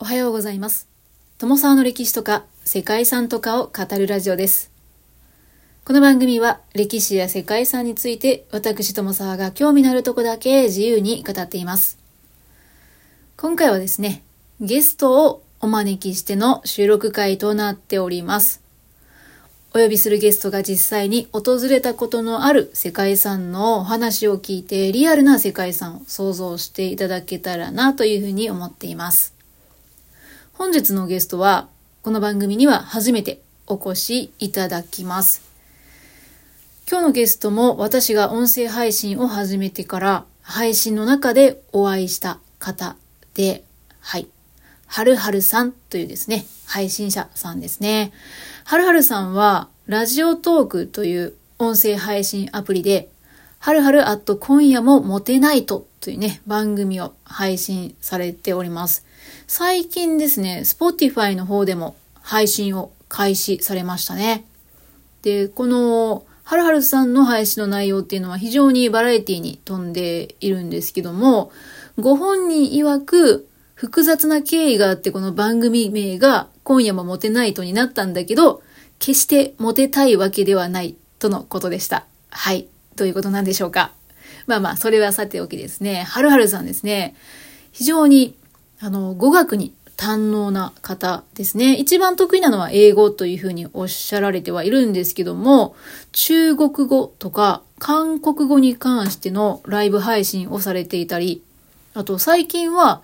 おはようございます。友沢の歴史とか世界遺産とかを語るラジオです。この番組は歴史や世界遺産について私友沢が興味のあるとこだけ自由に語っています。今回はですね、ゲストをお招きしての収録会となっております。お呼びするゲストが実際に訪れたことのある世界遺産のお話を聞いてリアルな世界遺産を想像していただけたらなというふうに思っています。本日のゲストは、この番組には初めてお越しいただきます。今日のゲストも私が音声配信を始めてから配信の中でお会いした方で、はい。はるはるさんというですね、配信者さんですね。はるはるさんは、ラジオトークという音声配信アプリで、はるはるアット今夜もモテないとというね、番組を配信されております。最近ですね、Spotify の方でも配信を開始されましたね。で、この、はるはるさんの配信の内容っていうのは非常にバラエティに富んでいるんですけども、ご本人曰く複雑な経緯があってこの番組名が今夜もモテないとになったんだけど、決してモテたいわけではないとのことでした。はい。どういうことなんでしょうか。まあまあ、それはさておきですね。はるはるさんですね。非常にあの、語学に堪能な方ですね。一番得意なのは英語というふうにおっしゃられてはいるんですけども、中国語とか韓国語に関してのライブ配信をされていたり、あと最近は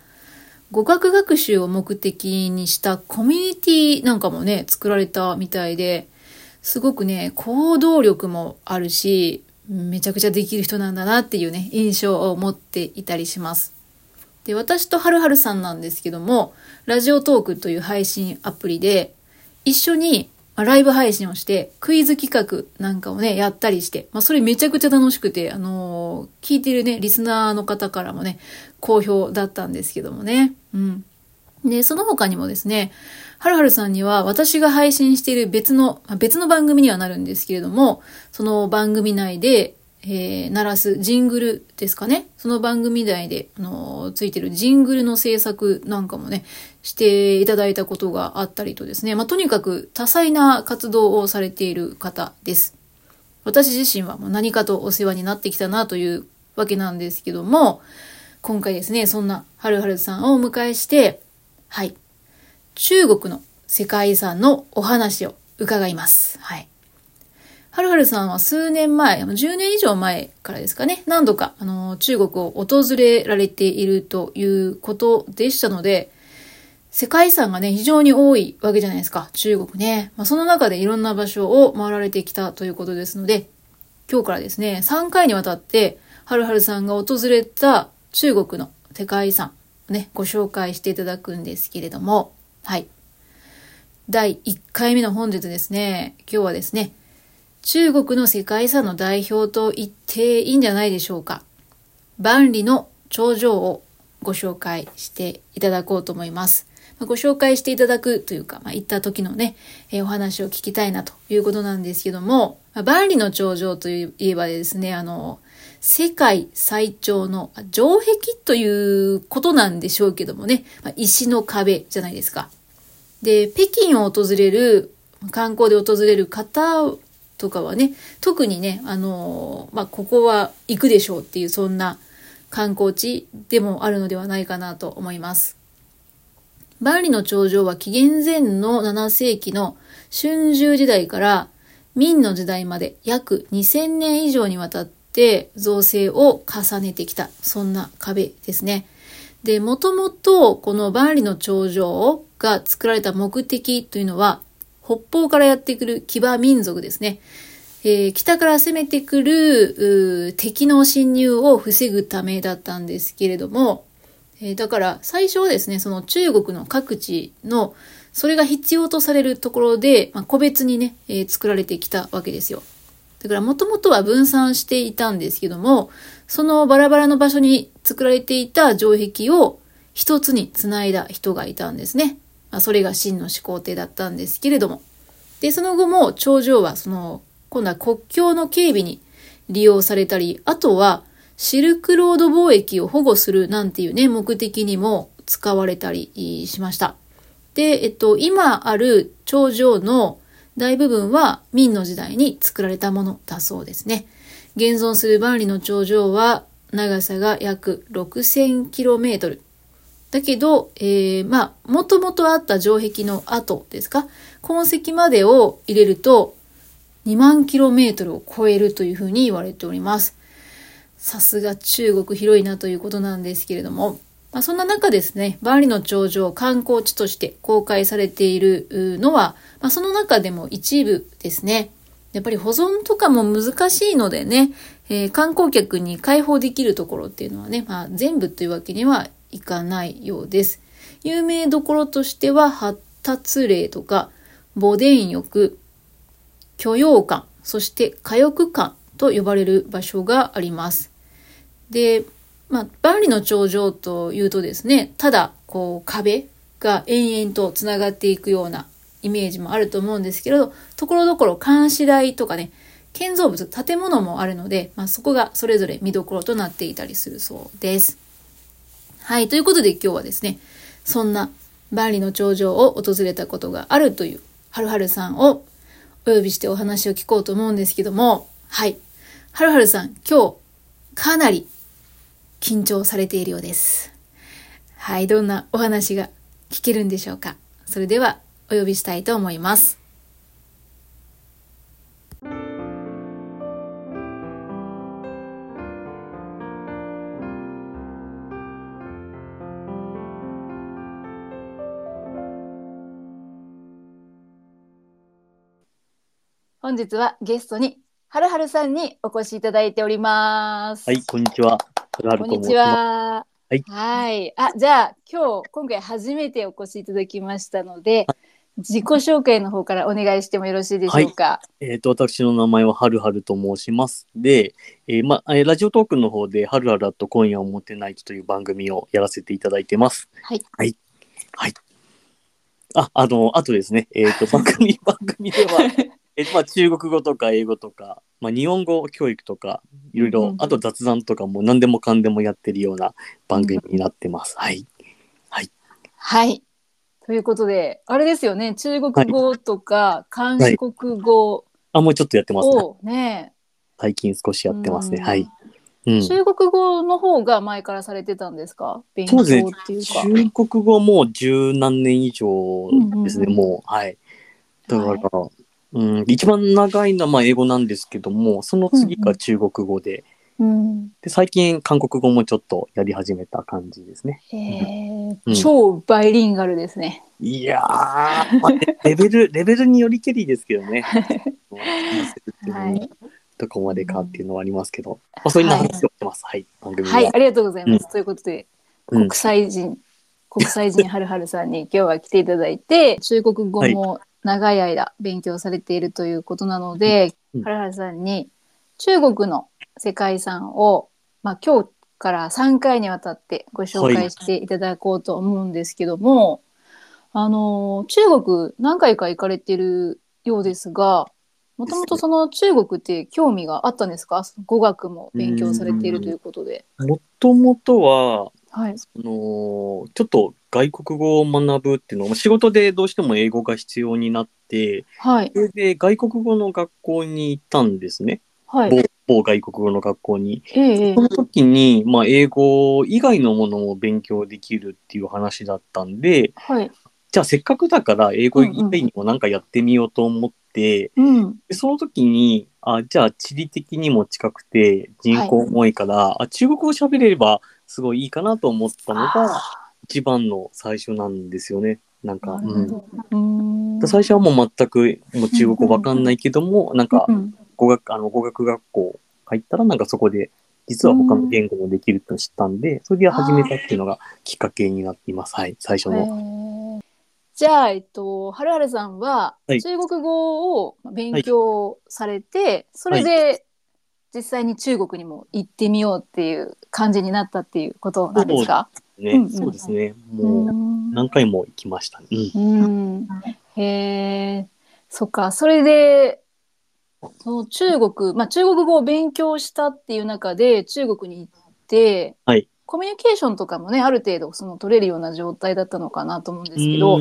語学学習を目的にしたコミュニティなんかもね、作られたみたいで、すごくね、行動力もあるし、めちゃくちゃできる人なんだなっていうね、印象を持っていたりします。で、私とはるはるさんなんですけども、ラジオトークという配信アプリで、一緒にライブ配信をして、クイズ企画なんかをね、やったりして、まあ、それめちゃくちゃ楽しくて、あのー、聞いてるね、リスナーの方からもね、好評だったんですけどもね。うん。で、その他にもですね、はるはるさんには私が配信している別の、別の番組にはなるんですけれども、その番組内で、えー、鳴らすジングルですかね。その番組内で、あのー、ついてるジングルの制作なんかもね、していただいたことがあったりとですね。まあ、とにかく多彩な活動をされている方です。私自身はもう何かとお世話になってきたなというわけなんですけども、今回ですね、そんなはるはるさんをお迎えして、はい、中国の世界遺産のお話を伺います。はい。はるはるさんは数年前、10年以上前からですかね、何度か、あの、中国を訪れられているということでしたので、世界遺産がね、非常に多いわけじゃないですか、中国ね。まあ、その中でいろんな場所を回られてきたということですので、今日からですね、3回にわたって、はるはるさんが訪れた中国の世界遺産、ね、ご紹介していただくんですけれども、はい。第1回目の本日ですね、今日はですね、中国の世界遺産の代表と言っていいんじゃないでしょうか。万里の長城をご紹介していただこうと思います。ご紹介していただくというか、まあ、行った時のね、えー、お話を聞きたいなということなんですけども、まあ、万里の長城といえばですね、あの、世界最長の城壁ということなんでしょうけどもね、まあ、石の壁じゃないですか。で、北京を訪れる、観光で訪れる方とかはね、特にね、あのまあ、ここは行くでしょうっていう、そんな観光地でもあるのではないかなと思います。万里の長城は紀元前の7世紀の春秋時代から明の時代まで約2000年以上にわたって造成を重ねてきた、そんな壁ですね。で、もともとこの万里の長城が作られた目的というのは、北方からやってくる騎馬民族ですね。えー、北から攻めてくる敵の侵入を防ぐためだったんですけれども、えー、だから最初はですね、その中国の各地のそれが必要とされるところで、まあ、個別にね、えー、作られてきたわけですよ。だからもともとは分散していたんですけども、そのバラバラの場所に作られていた城壁を一つに繋いだ人がいたんですね。まあ、それが真の始皇帝だったんですけれども。で、その後も頂上はその、今度は国境の警備に利用されたり、あとはシルクロード貿易を保護するなんていうね、目的にも使われたりしました。で、えっと、今ある頂上の大部分は明の時代に作られたものだそうですね。現存する万里の頂上は長さが約 6000km。だけど、えー、まあ、もともとあった城壁の跡ですか？痕跡までを入れると2万 km を超えるというふうに言われております。さすが中国広いなということなんですけれども、まあ、そんな中ですね、万里の長城観光地として公開されているのは、まあ、その中でも一部ですね。やっぱり保存とかも難しいのでね、えー、観光客に開放できるところっていうのはね、まあ、全部というわけにはいかないようです。有名どころとしては、発達霊とか、墓殿浴、許容館、そして火浴館と呼ばれる場所があります。で、まあ、万里の長城というとですね、ただ、こう、壁が延々とつながっていくようなイメージもあると思うんですけれど、ところどころ監視台とかね、建造物、建物もあるので、まあ、そこがそれぞれ見どころとなっていたりするそうです。はい、ということで今日はですね、そんな万里の長城を訪れたことがあるというはるはるさんをお呼びしてお話を聞こうと思うんですけども、はい。はるはるさん、今日、かなり緊張されているようです。はい、どんなお話が聞けるんでしょうか。それでは、お呼びしたいと思います。本日はゲストにはるはるさんにお越しいただいております。はい、こんにちは。はるはることんにち申します。は。はいはい。あ、じゃあ今日今回初めてお越しいただきましたので、自己紹介の方からお願いしてもよろしいでしょうか？えっ、と、私の名前ははるはると申します。で、えーまあ、えーラジオトークの方で、はるはると今夜をもてないとという番組をやらせていただいてます。はい。はい。はい。あ、あの、あとですね、えっ、と、番組、番組では、えーまあ、中国語とか英語とか、まあ、日本語教育とか、いろいろ、あと雑談とかも何でもかんでもやってるような番組になってます。はい。はい。ということで、あれですよね、中国語とか韓国語あ、もうちょっとやってますね。をね、最近少しやってますね。うんはい。うん。中国語の方が前からされてたんですか？勉強っていうか。ね。中国語も十何年以上ですね、うんうんうんもう。はい。だから、はうん、一番長いのはまあ英語なんですけども、その次が中国語で、うん。で、最近韓国語もちょっとやり始めた感じですね。へえ、うん超バイリンガルですね。いやー、まあレ レベル、レベルによりけりですけど ね。はい。どこまでかっていうのはありますけど、まあ、そういう話をしてます。はい、番組は。はい、ありがとうございます。ということで、うん国際人、国際人はるはるさんに今日は来ていただいて、中国語も長い間勉強されているということなので、うん。はるはるさんに中国の世界遺産を、まあ、今日から3回にわたってご紹介していただこうと思うんですけども、あの中国何回か行かれてるようですがもともとその中国って興味があったんですか？語学も勉強されているということで。もともとは、はい、あのちょっと外国語を学ぶっていうのは仕事でどうしても英語が必要になってはいそ、れで外国語の学校に行ったんですねはい。某某外国語の学校に。ええええその時に、まあ、英語以外のものも勉強できるっていう話だったんではい。じゃあせっかくだから英語以外にも何かやってみようと思って、うん。でその時にあじゃあ地理的にも近くて人口も多いから、あ中国語喋れればすごいいいかなと思ったのが一番の最初なんですよね。なんか、うん、最初はもう全くもう中国語わかんないけども、なんかうん。語学あの語学学校入ったらなんかそこで実は他の言語もできるって知ったんで、それで始めたっていうのがきっかけになっています。はい、最初の。じゃあ、えっと、はるはるさんははい。中国語を勉強されて、それで実際に中国にも行ってみようっていう感じになったっていうことなんですか？ね、うんうんそうですね。うもうん何回も行きましたね。うんうん。へえ、そっか。それで、その中国、まあ中国語を勉強したっていう中で中国に行って、はいコミュニケーションとかもねある程度その取れるような状態だったのかなと思うんですけど、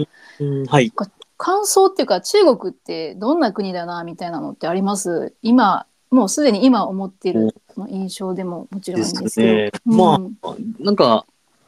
はい。感想っていうか中国ってどんな国だなみたいなのってあります？今もうすでに今思っているその印象でももちろんですけど。ですねまあなんか、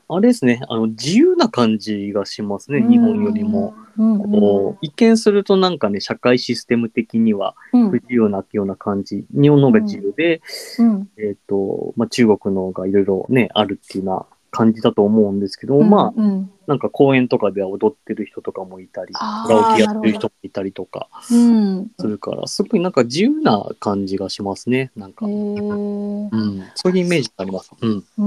あれですね、あの、自由な感じがしますね、日本よりも。。うんうんこう一見するとなんかね、社会システム的にはうん不自由なような感じ。日本の方が自由で、うんえっ、と、まあ、中国の方がいろいろね、あるっていうような感じだと思うんですけど、まあ、うんなんか公園とかでは踊ってる人とかもいたり、カラオケやってる人もいたりとかうんするから、すごいなんか自由な感じがしますね、なんか。へうん、ーそういうイメージがあります。うん。う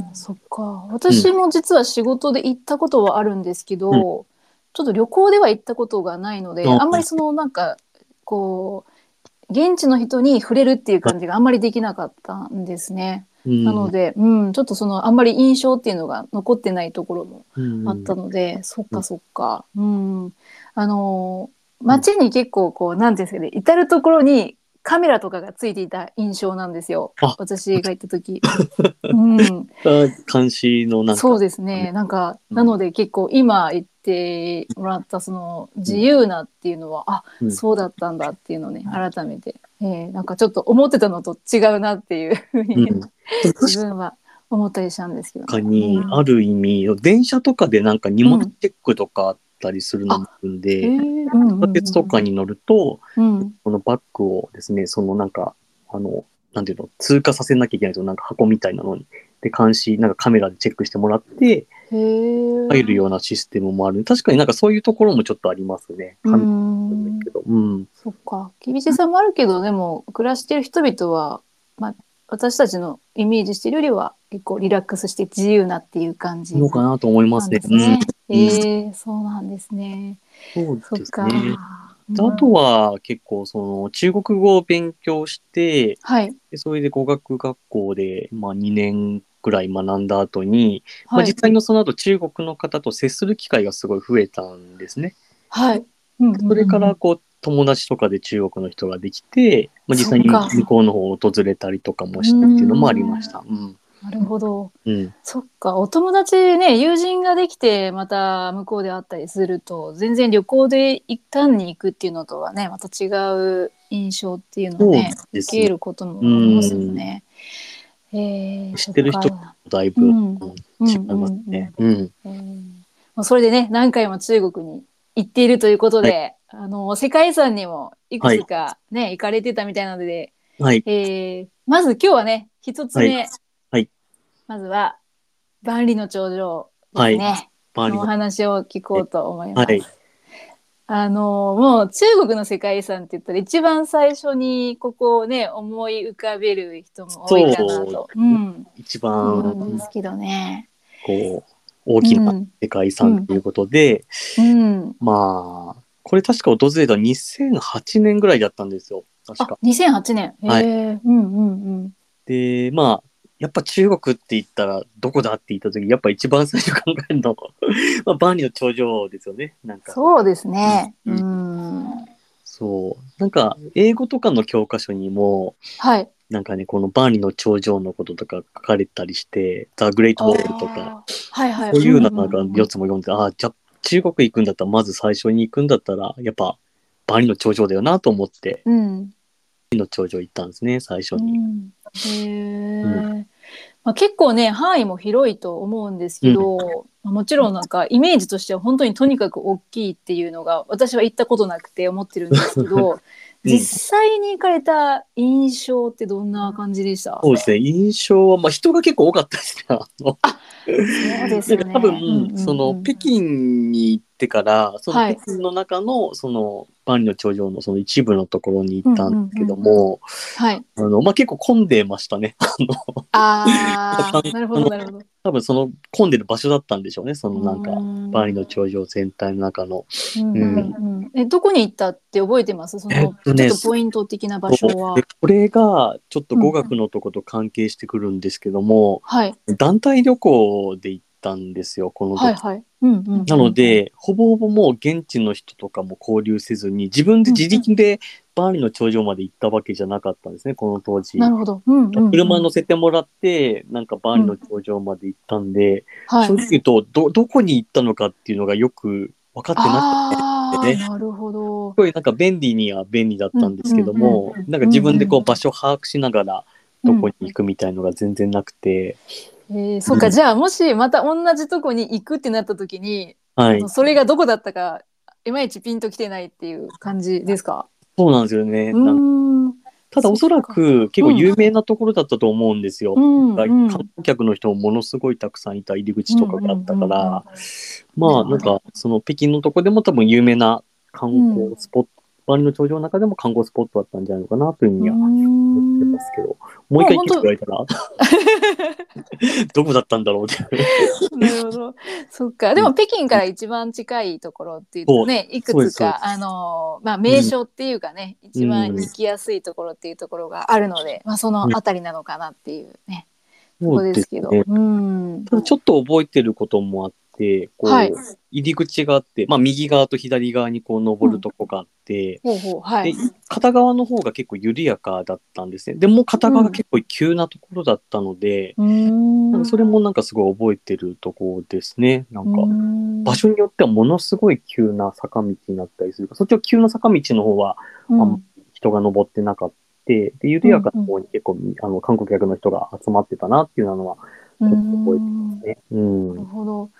ん、そっか。私も実は仕事で行ったことはあるんですけど、うんちょっと旅行では行ったことがないので、うんあんまりそのなんかこう現地の人に触れるっていう感じがあんまりできなかったんですね。うん、なので、うん、ちょっとそのあんまり印象っていうのが残ってないところもうん、あったので、そっかそっか。うん。あの街に結構こうなんていうんですかね、至る所にカメラとかがついていた印象なんですよあ。私が行った時。うん。あ監視のなんか。そうですね。なんか、うんなので結構今言ってもらったその自由なっていうのは、あ、うんそうだったんだっていうのをね、改めて、えーなんかちょっと思ってたのと違うなっていうふうに、うん、自分は思ったりしたんですけど、確かに、うんある意味、電車とかでなんか荷物チェックとかあったりするのもあるんえで、地下鉄とかに乗ると、うん、そのバッグをですね、そのなんか、あの、なんていうの、通過させなきゃいけないと、なんか箱みたいなのに、で、監視、なんかカメラでチェックしてもらって、入るようなシステムもある。確かになんかそういうところもちょっとありますね。う感ん。うん。そっか厳しさもあるけどでも暮らしてる人々は、まあ、私たちのイメージしてるよりは結構リラックスして自由なっていう感じのかなと思いますね。ですね。うんえーそうなんですね。そうそっか。であとは結構その中国語を勉強して、はい。でそれで語学学校で、まあ、2年くらい学んだ後に、まあ、はい。実際のその後中国の方と接する機会がすごい増えたんですね。はい。うんうんうんそれから、こう友達とかで中国の人ができて、まあ、実際に向こうの方を訪れたりとかもしてっていうのもありました。うん。なるほど。うん。そっか。お友達ね、友人ができて、また向こうで会ったりすると、全然旅行で一旦に行くっていうのとはね、また違う印象っていうのをね、受けることもありますよね。えー、知ってる人だいぶ、違いますね。それでね何回も中国に行っているということで、あの世界遺産にもいくつかね、行かれてたみたいなので、はい。えーまず今日はね一つ目、はいはいまずは万里の長城ですね、周りののお話を聞こうと思います。はい。あのもう中国の世界遺産って言ったら一番最初にここをね思い浮かべる人も多いかなと。そううん、一思うん番ですけどね。こう大きな世界遺産ということで、うん、まあこれ確か訪れた2008年ぐらいだったんですよ確あか。、2008年。はいうんうんうん。でまあやっぱ中国って言ったらどこだって言った時やっぱ一番最初考えるの まあ万里の長城ですよねなんかそうですね。う。うんそうなんか英語とかの教科書にもはい。なんかねこの万里の長城のこととか書かれたりして「ザ・グレート・ウォール」とか。はいはい。そういうのなんかんんん4つも読んで、ああ、じゃあ中国行くんだったら、まず最初に行くんだったら、やっぱ、万里の長城だよなと思って、うん。の長城行ったんですね、最初うに。ん、へえ。まあ、結構ね範囲も広いと思うんですけど、まあもちろんなんかイメージとしては本当にとにかく大きいっていうのが私は行ったことなくて思ってるんですけど、実際に行かれた印象ってどんな感じでした？そうですね、印象は、まあ人が結構多かったですね。あのそうですよね。多分、うんうんうんその、北京に行ってから、そのはい北京の中の、その、万里の長城のその一部のところに行ったんですけども、はい。あの、まあ結構混んでましたね。あの、ああ、なるほどなるほど。多分その混んでる場所だったんでしょうね、そのなんか、万万里の長城全体の中の。うんうんうん、えどこに行ったって覚えてます？その、えっとねちょっとポイント的な場所はで。これがちょっと語学のとこと関係してくるんですけども、はい。団体旅行で行っったんですよ、この時。はいはい。うんうん。なの、で、ほぼほぼもう現地の人とかも交流せずに、自分で自力でバーリの頂上まで行ったわけじゃなかったんですね、この当時。なるほど。うんうんうん。車乗せてもらって、なんかバーリの頂上まで行ったんで、はい正。直言うと、ど、どこに行ったのかっていうのがよく分かってなくて、ねなるほどす。ごいなんか便利には便利だったんですけどうんうんもうんう、んなんか自分でこうんう場所把握しながら、どこに行くみたいのが全然なくて、えー、そうか、うんじゃあもしまた同じとこに行くってなった時に、はい。それがどこだったかいまいちピンときてないっていう感じですか？そうなんですよね。ただおそらく結構有名なところだったと思うんですよ。うん。観うん。光客の人もものすごいたくさんいた入り口とかがあったから、うん。うんうんうんまあなんかその北京のとこでも多分有名な観光スポット、バリの頂上の中でも観光スポットだったんじゃないのかなというふうには思ってますけど、もう一回てたら、どこだったんだろうって。なるほど。そっか。でも北京から一番近いところっていうとね、いくつか、あの、まあ名所っていうかね、一番行きやすいところっていうところがあるので、まあそのあたりなのかなっていうね、とこですけど。ねうん。ただちょっと覚えてることもあって、こう、はい入り口があって、まあ右側と左側にこう登るとこがあって、ほうほう、はいで。片側の方が結構緩やかだったんですね。でも片側が結構急なところだったので、うーんなんかそれもなんかすごい覚えてるところですね。なんか、うん場所によってはものすごい急な坂道になったりする。そっちは急な坂道の方はうんあん人が登ってなかった。で、緩やかな方に結構、あの、観光客の人が集まってたなっていうのは、ちょっと覚えてますね。うんなる。ほど。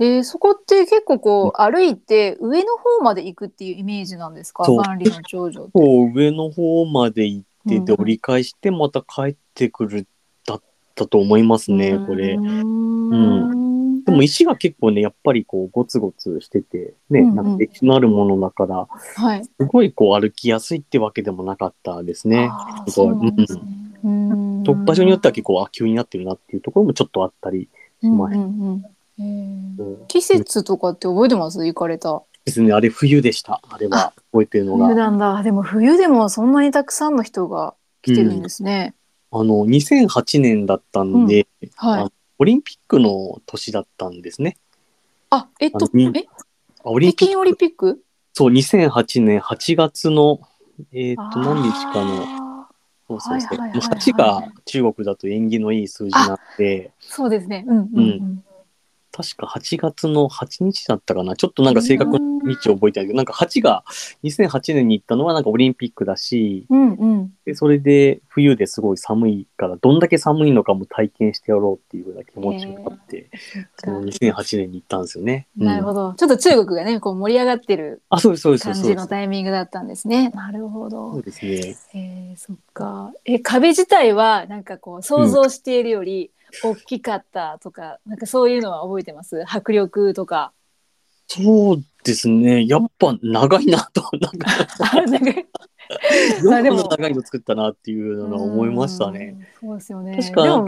えー、そこって結構こう歩いて上の方まで行くっていうイメージなんですか？そう万里の長城って。こう上の方まで行って、うんで、折り返してまた帰ってくるだったと思いますね、これ。うーんでも石が結構ね、やっぱりこうゴツゴツしてて、ね、うんうんなんか歴史のあるものだから、はい。すごいこう歩きやすいってわけでもなかったですね。すね。うーんと場所によっては結構、あ、急になってるなっていうところもちょっとあったりしましうんうんうん。うん季節とかって覚えてます？行かれた。ですね、あれ冬でした。あれは覚えてるの冬が。なんだ。でも冬でもそんなにたくさんの人が来てるんですね。あの、2008年だったんで、はいあ。オリンピックの年だったんですね。あ、えっとえ？あオリンピック北京オリンピック？そう、2008年8月の、えっ、と、何日かの、そうそうそう8が中国だと縁起のいい数字なんで、そうですね。うんうんうん。確か8月の8日だったかな。ちょっとなんか正確な日を覚えてないけど、なんか8が2008年に行ったのはなんかオリンピックだし、うんうん。でそれで冬ですごい寒いから、どんだけ寒いのかも体験してやろうっていうような気持ちがあって、その2008年に行ったんですよね。うんなるほど。ちょっと中国がね、こう盛り上がってるあ、そうです、そうです、そう感じの。タイミングだったんですね。なるほどそう。ですね。えー、そっか。え、壁自体はなんかこう想像しているより大きかったとか、なんかそういうのは覚えてます？迫力とか。そうですね。やっぱ長いなと、なんか、あなんかよま長いの作ったなっていうのは思いましたね。うん。そうですよね。確かなん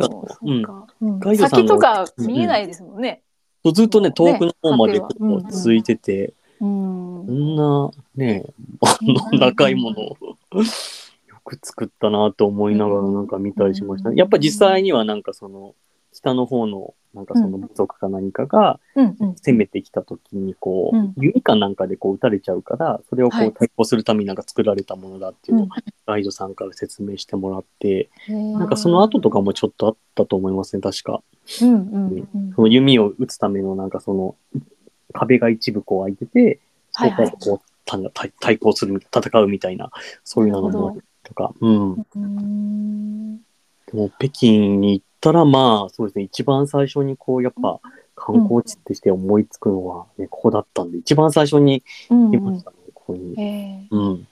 かうんガイドさんの先とか見えないですもんね。そうずっとね、遠くの方までこねうんううん続いてて、うん。こんなね、あの長いものをよく作ったなと思いながらなんか見たりしました。ね。やっぱ実際にはなんかその、北の方のなんかその部族か何かが。攻めてきた時にこう弓かなんかでこう撃たれちゃうから、それをこはい。う対抗するためになんか作られたものだっていうのをうん。ガイドさんから説明してもらって、ななんかその後とかもちょっとあったと思いますね、確か。その弓を撃つためのなんかその壁が一部こう開いてて、そこからこう、た対対抗する、戦うみたいな、そういうのもとか、うん。でうんも北京に行ったらまあ、そうですね、一番最初にこう、やっぱ観光地として思いつくのはね、ここだったんで、一番最初にうんうん来ましたね、ここに。えーうん。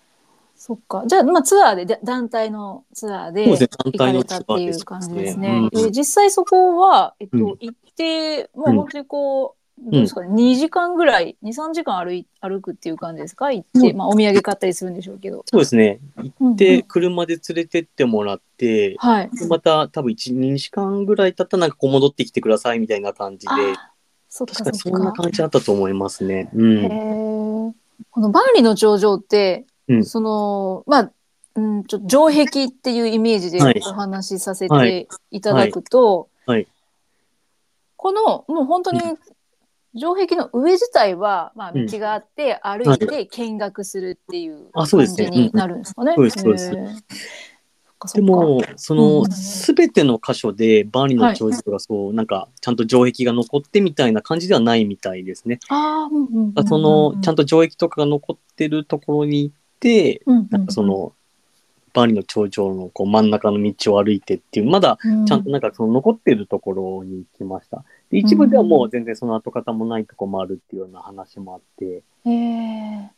そっか。じゃあ、まあ、ツアーで、だ団体のツアーで行かれたっていう感じですね。ですねうんえ実際そこは、えっと、うん行って、もううん本当にこう、どうですか。ね、2時間ぐらい、2、3時間歩い歩くっていう感じですか？行って、うん。まあ、お土産買ったりするんでしょうけど。そうですね。行うんって、車で連れてってもらって、はい。でまた多分1、2時間ぐらい経ったらなんかこう戻ってきてくださいみたいな感じで、確かにそんな感じだったと思いますね。うへん。ー。この万里の長城って、うん。その、まあ、うん、ちょっと城壁っていうイメージではい。お話しさせはていただくと、はい。はい。このもう本当に城壁の上自体は、まあ、道があって、歩いて見学するっていう感じになるんですかね。うんそうですそうでも、そうんの、すべての箇所で、バーニーの長寿がそう、なんか、ちゃんと城壁が残ってみたいな感じではないみたいですね。あーうんうんうんうんその、ちゃんと城壁とかが残ってるところに行って、うんうんなんかその、バーニーの頂上のこう真ん中の道を歩いてっていう、まだうん。ちゃんとなんかその残ってるところに行きました。で一部ではもう全然その跡形もないとこもあるっていうような話もあって、へえ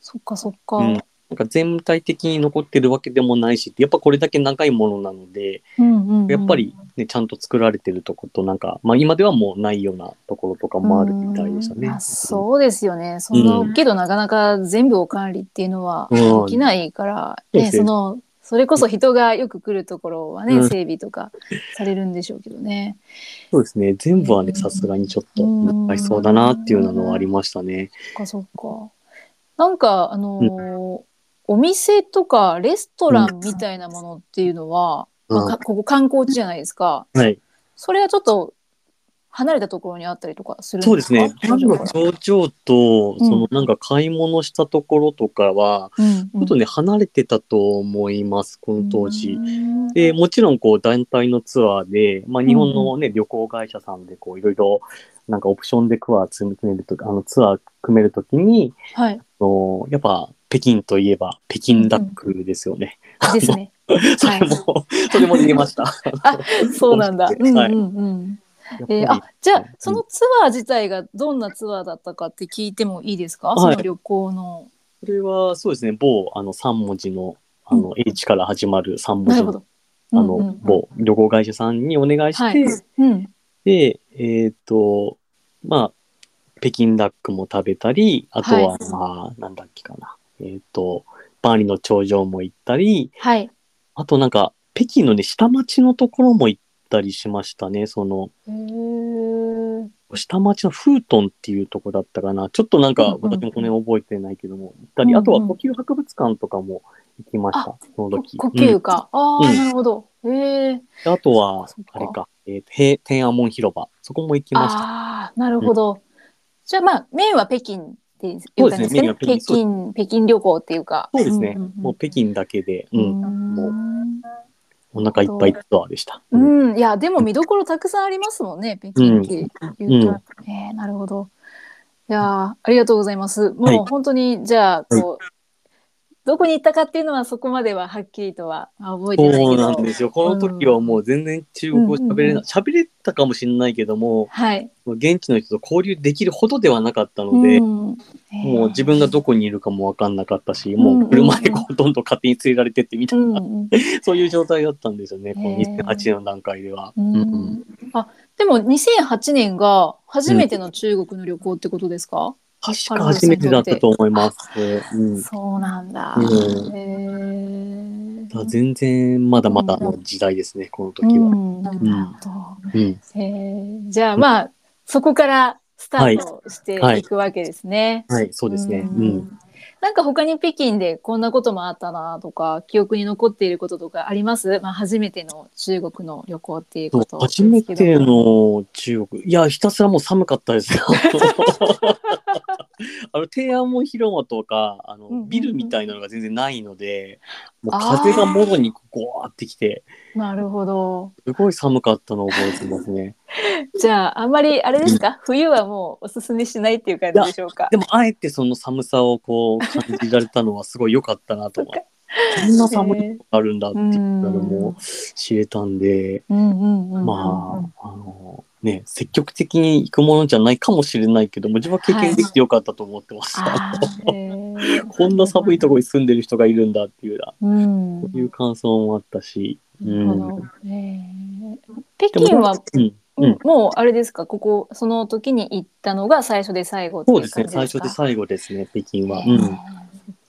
そっかそっか。うん。なんか全体的に残ってるわけでもないし、やっぱこれだけ長いものなので、うんうんうん。やっぱりね、ちゃんと作られてるとことなんか、まあ今ではもうないようなところとかもあるみたいでしたね。うん。まあ。そうですよね。そんな大きいとなかなか全部お管理っていうのはうん。できないから、うですね。その、それこそ人がよく来るところはね、うん整備とかされるんでしょうけどね。そうですね。全部はね、うんさすがにちょっと難しそうだなっていうのはありましたね。そっかそっか。なんか、あのーお店とかレストランみたいなものっていうのは、うんまあかここ観光地じゃないですか。はい。それはちょっと離れたところにあったりとかするんそうですね。かバンの頂上と、うんそのなんか買い物したところとかは、うんちょっとね、離れてたと思います、この当う時。んで、もちろん、こう、団体のツアーで、まあ、日本のね、旅行会社さんで、こう、いろいろ、なんかオプションでツアー組めるとあの、ツアー組めるときに、はい。あのやっぱ、北京といえば、北京ダックですよね。ですね。それも、それも入れました。あ、そうなんだ。うんうんはいうん。えーあ、じゃあ、そうんのツアー自体がどんなツアーだったかって聞いてもいいですか、はいその旅行の。これは、そうですね、某、あの、3文字の、あの、H から始まる3文字の。あうんうんうんの、某旅行会社さんにお願いして、はいうん。で、えっ、と、まあ、北京ダックも食べたり、あとは、はいまあ、なんだっけかな。えっ、と、バーニーの頂上も行ったり、はい。あとなんか、北京のね、下町のところも行ったりしましたね。その、下町のフートンっていうとこだったかな。ちょっとなんか、うんうん私もこの辺覚えてないけども、行ったり、うんうんあとは呼吸博物館とかも行きました。そのこ時。呼吸か。ああ、うんなるほど。へえ。であとはあれか、えー、平天安門広場。そこも行きました。ああ、なるほど。じゃあまあ、メインは北京っていう感じですね。そうですねメインは北京北京、旅行っていうか。そうですね。んんんもう北京だけで、う、うんもん。お腹いっぱいツアーでした。ううん。ん、いや、でも見どころたくさんありますもんね、北京っていうと。うん。えーなるほど。いやーありがとうございます。もはい。う本当に、じゃあ、こう、どこに行ったかっていうのはそこまでははっきりとはあ覚えてないそう。なんですよ。この時はもう全然中国語喋れない。喋れたかもしれないけども、はい。現地の人と交流できるほどではなかったので、うんもう自分がどこにいるかもわかんなかったし、んもう車でこうどんどん勝手に連れられてってみたいな、うんうん そういう状態だったんですよね、このへー2008年の段階では。ううんんあでも2008年が初めての中国の旅行ってことですか、確か初めてだったと思います。うんそうなんだ。うんだ全然まだまだの時代ですね、このう時は。ん、なるほど。うん。へーじゃあまあそこからスタートしていくわけですね。はい、そうですね。うん。なんか他に北京でこんなこともあったなとか記憶に残っていることとかあります？まあ初めての中国の旅行っていうこと初めての中国。いや、ひたすらもう寒かったですよ。あの、天安門広場とか、あのうんうんうん、ビルみたいなのが全然ないので、もう風がもろにゴワーってきて、なるほど。すごい寒かったのを覚えてますね。じゃああんまりあれですか？冬はもうおすすめしないっていう感じでしょうか？でも、あえてその寒さをこう感じられたのはすごい良かったなと思って。こんな寒いことあるんだっていうのも知れたんで、まあ、あの、ね、積極的に行くものじゃないかもしれないけども、自分は経験できてよかったと思ってます。あーへー。こんな寒いところに住んでる人がいるんだっていうな、うん。そういう感想もあったし、うん。なるほどへー北京は、うん、ううん。ん、もうあれですか？ここその時に行ったのが最初で最後そうですね、最初で最後ですね、北京は。うん。そっ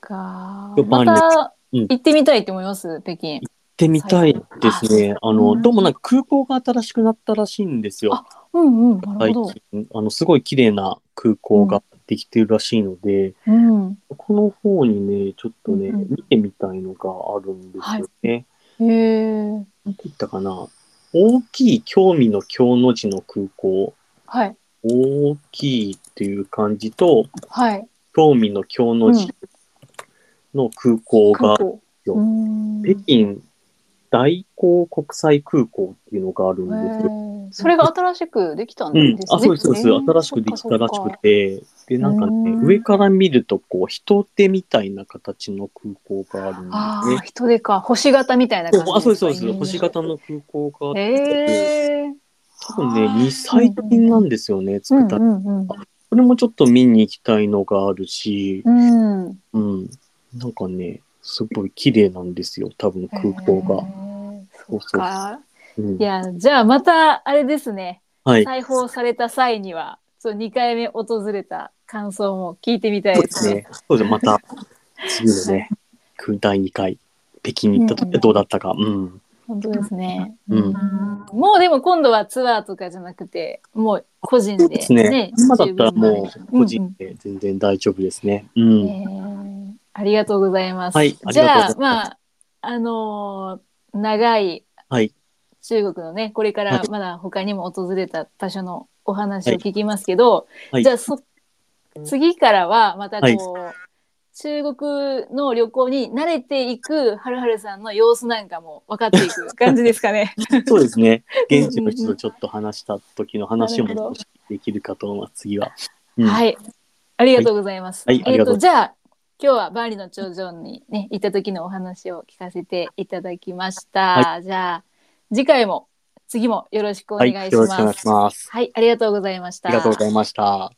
か。またうん。行ってみたいと思います？北京てみたいですね。あの、うんどうもなんか空港が新しくなったらしいんですよ。あうんうん最近。あの、すごい綺麗な空港ができてるらしいので、うん、この方にね、ちょっとね、うんうん見てみたいのがあるんですよね。へえなんて言ったかな。大きい興味の京の字の空港、はい。大きいっていう漢字と、はい。興味の京の字の空港が、うーん北京大港国際空港っていうのがあるんですよ。それが新しくできたんうんですね。、あ、そうです、そうです。新しくできたらしくて、で、なんかね、うん上から見ると、こう、人手みたいな形の空港があるんああ、ですね。人手か。星型みたいな感じあ、そうです、そうです。星型の空港があって。多分ね、2歳時なんですよね、う作った。んうんうん。これもちょっと見に行きたいのがあるし、うん。うん。なんかね、すごい綺麗なんですよ、多分空港が。そっそうそうか。うんいや、じゃあまた、あれですね。はい。裁縫された際には、そう、2回目訪れた感想も聞いてみたいそうですすね。そうです。また、次のね、第2回、北京に行った時はどうだったか。うん。本当ですね。うんもうでも今度はツアーとかじゃなくて、もう個人で、そうですね。今だったらもう、個うん人で全然大丈夫ですね。ううんん。えーありがとうございます。はいじゃあまあ、あのー長いはい。中国のね、これからはいまだ他にも訪れた場所のお話を聞きますけど、はいじゃあそ、次からはまたこう、はい中国の旅行に慣れていくはるはるさんの様子なんかも分かっていく感じですかね。そうですね。現地の人とちょっと話した時の話もできるかと思います、次は。うんはい。ありがとうございます。えっ、はいはいありがとうと、じゃあ、今日はバーリの頂上にね、行った時のお話を聞かせていただきました。じゃあ、次回も、次もよろしくおはい。願いしよろしくお願いします。ます。はい、ありがとうございました。ありがとうございました。